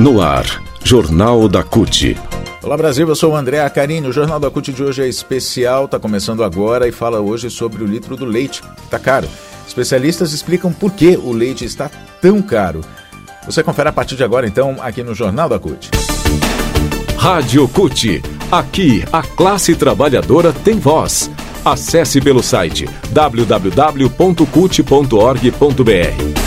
No ar, Jornal da CUT. Olá Brasil, eu sou o André Acarini. O Jornal da CUT de hoje é especial, está começando agora e fala hoje sobre o litro do leite. Está caro. Especialistas explicam por que o leite está tão caro. Você confere a partir de agora, então, aqui no Jornal da CUT. Rádio CUT. Aqui, a classe trabalhadora tem voz. Acesse pelo site www.cut.org.br.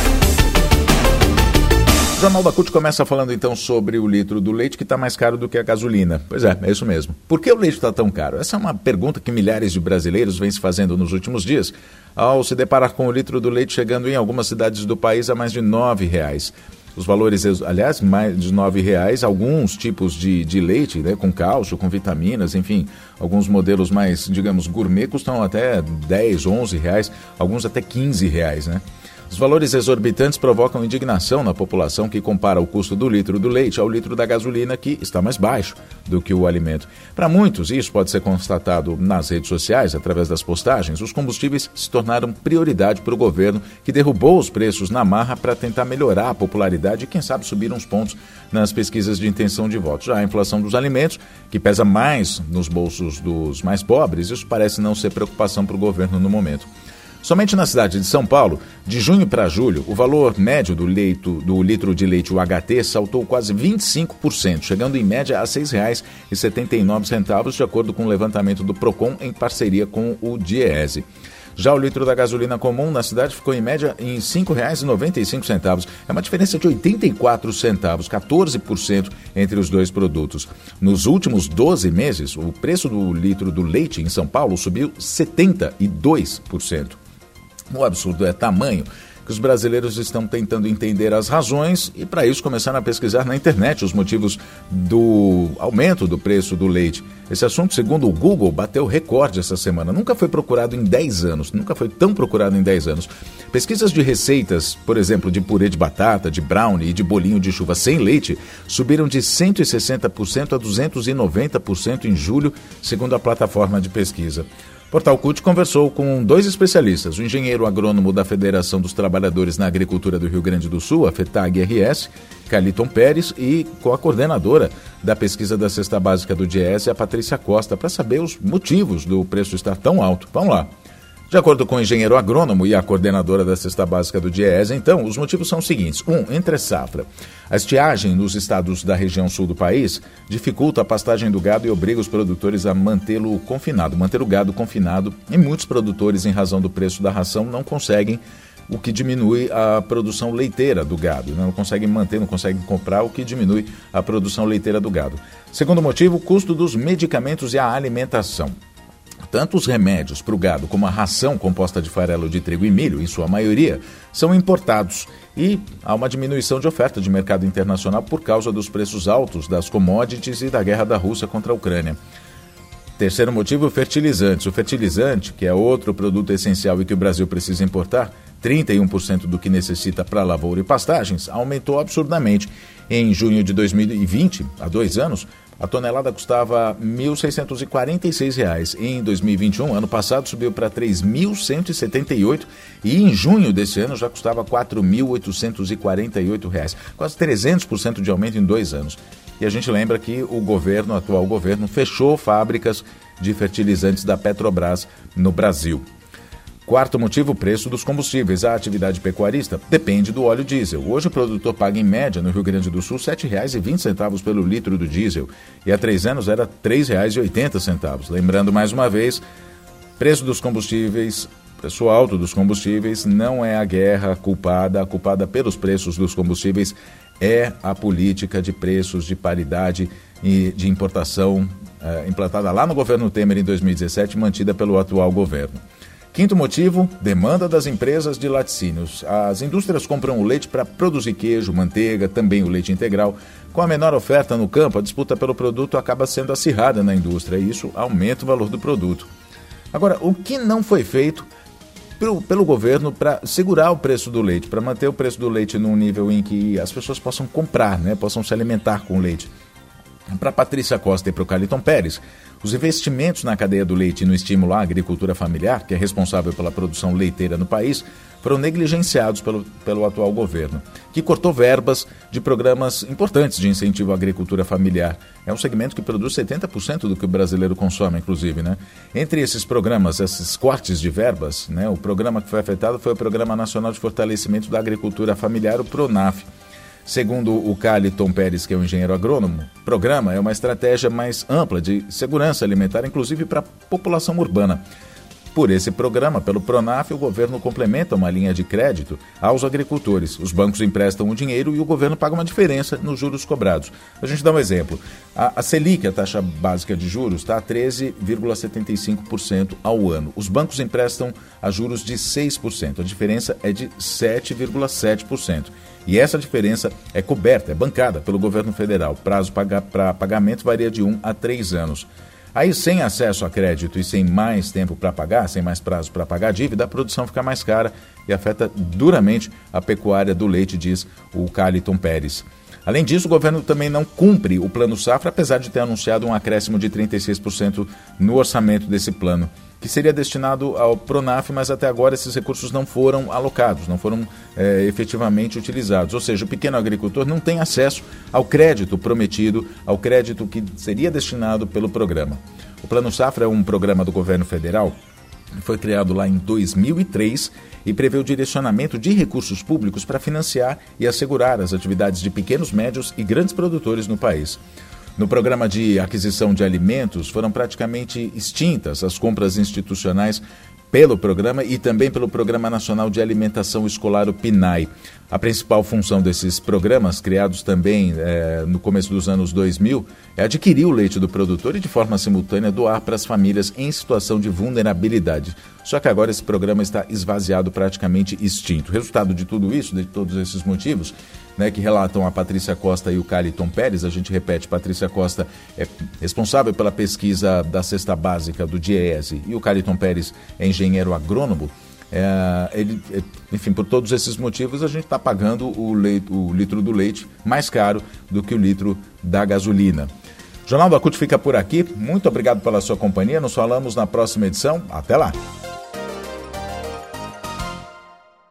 O Jornal da CUT começa falando então sobre o litro do leite que está mais caro do que a gasolina. Pois é, é isso mesmo. Por que o leite está tão caro? Essa é uma pergunta que milhares de brasileiros vêm se fazendo nos últimos dias, ao se deparar com o litro do leite chegando em algumas cidades do país a mais de R$ reais. Os valores, aliás, mais de R$ reais, alguns tipos de, de leite, né, com cálcio, com vitaminas, enfim, alguns modelos mais, digamos, gourmet custam até 10, 11 reais, alguns até 15 reais, né? Os valores exorbitantes provocam indignação na população que compara o custo do litro do leite ao litro da gasolina, que está mais baixo do que o alimento. Para muitos, isso pode ser constatado nas redes sociais, através das postagens, os combustíveis se tornaram prioridade para o governo, que derrubou os preços na marra para tentar melhorar a popularidade e, quem sabe, subir uns pontos nas pesquisas de intenção de voto. Já a inflação dos alimentos, que pesa mais nos bolsos dos mais pobres, isso parece não ser preocupação para o governo no momento. Somente na cidade de São Paulo, de junho para julho, o valor médio do, leito, do litro de leite UHT saltou quase 25%, chegando em média a R$ 6,79, de acordo com o levantamento do Procon em parceria com o Diese. Já o litro da gasolina comum na cidade ficou em média em R$ 5,95. É uma diferença de 84 centavos, 14% entre os dois produtos. Nos últimos 12 meses, o preço do litro do leite em São Paulo subiu 72%. O absurdo é tamanho que os brasileiros estão tentando entender as razões e, para isso, começaram a pesquisar na internet os motivos do aumento do preço do leite. Esse assunto, segundo o Google, bateu recorde essa semana. Nunca foi procurado em 10 anos, nunca foi tão procurado em 10 anos. Pesquisas de receitas, por exemplo, de purê de batata, de brownie e de bolinho de chuva sem leite, subiram de 160% a 290% em julho, segundo a plataforma de pesquisa. Portal CUT conversou com dois especialistas, o engenheiro agrônomo da Federação dos Trabalhadores na Agricultura do Rio Grande do Sul, a FETAG-RS, Carliton Pérez, e com a coordenadora da pesquisa da cesta básica do DIES, a Patrícia Costa, para saber os motivos do preço estar tão alto. Vamos lá. De acordo com o engenheiro agrônomo e a coordenadora da cesta básica do DIES, então, os motivos são os seguintes. Um, entre safra. A estiagem nos estados da região sul do país dificulta a pastagem do gado e obriga os produtores a mantê-lo confinado, manter o gado confinado. E muitos produtores, em razão do preço da ração, não conseguem o que diminui a produção leiteira do gado. Não conseguem manter, não conseguem comprar, o que diminui a produção leiteira do gado. Segundo motivo, o custo dos medicamentos e a alimentação. Tanto os remédios para o gado como a ração composta de farelo de trigo e milho, em sua maioria, são importados e há uma diminuição de oferta de mercado internacional por causa dos preços altos das commodities e da guerra da Rússia contra a Ucrânia. Terceiro motivo, fertilizantes. O fertilizante, que é outro produto essencial e que o Brasil precisa importar, 31% do que necessita para lavoura e pastagens, aumentou absurdamente. Em junho de 2020, há dois anos, a tonelada custava R$ 1.646. Em 2021, ano passado, subiu para R$ 3.178 e em junho desse ano já custava R$ 4.848. Quase 300% de aumento em dois anos. E a gente lembra que o governo, o atual governo, fechou fábricas de fertilizantes da Petrobras no Brasil. Quarto motivo, o preço dos combustíveis. A atividade pecuarista depende do óleo diesel. Hoje o produtor paga em média no Rio Grande do Sul R$ 7,20 pelo litro do diesel e há três anos era R$ 3,80. Lembrando mais uma vez, preço dos combustíveis, preço alto dos combustíveis não é a guerra culpada, a culpada pelos preços dos combustíveis é a política de preços de paridade e de importação eh, implantada lá no governo Temer em 2017, mantida pelo atual governo. Quinto motivo, demanda das empresas de laticínios. As indústrias compram o leite para produzir queijo, manteiga, também o leite integral. Com a menor oferta no campo, a disputa pelo produto acaba sendo acirrada na indústria e isso aumenta o valor do produto. Agora, o que não foi feito pelo, pelo governo para segurar o preço do leite, para manter o preço do leite num nível em que as pessoas possam comprar, né, possam se alimentar com leite? Para Patrícia Costa e para o Caliton Pérez, os investimentos na cadeia do leite e no estímulo à agricultura familiar, que é responsável pela produção leiteira no país, foram negligenciados pelo, pelo atual governo, que cortou verbas de programas importantes de incentivo à agricultura familiar. É um segmento que produz 70% do que o brasileiro consome, inclusive. Né? Entre esses programas, esses cortes de verbas, né, o programa que foi afetado foi o Programa Nacional de Fortalecimento da Agricultura Familiar, o PRONAF. Segundo o Caliton Pérez, que é um engenheiro agrônomo, o programa é uma estratégia mais ampla de segurança alimentar, inclusive para a população urbana. Por esse programa, pelo Pronaf, o governo complementa uma linha de crédito aos agricultores. Os bancos emprestam o dinheiro e o governo paga uma diferença nos juros cobrados. A gente dá um exemplo. A, a Selic, a taxa básica de juros, está a 13,75% ao ano. Os bancos emprestam a juros de 6%. A diferença é de 7,7%. E essa diferença é coberta, é bancada pelo governo federal. Prazo para pagamento varia de 1 a 3 anos. Aí, sem acesso a crédito e sem mais tempo para pagar, sem mais prazo para pagar a dívida, a produção fica mais cara e afeta duramente a pecuária do leite, diz o Caliton Pérez. Além disso, o governo também não cumpre o plano safra, apesar de ter anunciado um acréscimo de 36% no orçamento desse plano que seria destinado ao Pronaf, mas até agora esses recursos não foram alocados, não foram é, efetivamente utilizados. Ou seja, o pequeno agricultor não tem acesso ao crédito prometido, ao crédito que seria destinado pelo programa. O Plano Safra é um programa do governo federal foi criado lá em 2003 e prevê o direcionamento de recursos públicos para financiar e assegurar as atividades de pequenos, médios e grandes produtores no país. No programa de aquisição de alimentos, foram praticamente extintas as compras institucionais pelo programa e também pelo Programa Nacional de Alimentação Escolar, o PNAE. A principal função desses programas, criados também é, no começo dos anos 2000, é adquirir o leite do produtor e, de forma simultânea, doar para as famílias em situação de vulnerabilidade. Só que agora esse programa está esvaziado, praticamente extinto. Resultado de tudo isso, de todos esses motivos, né, que relatam a Patrícia Costa e o Caliton Pérez, a gente repete, Patrícia Costa é responsável pela pesquisa da cesta básica do DIEESE e o Caliton Pérez é engenheiro agrônomo. É, ele, é, enfim, por todos esses motivos, a gente está pagando o, leite, o litro do leite mais caro do que o litro da gasolina. Jornal da CUT fica por aqui. Muito obrigado pela sua companhia. Nos falamos na próxima edição. Até lá!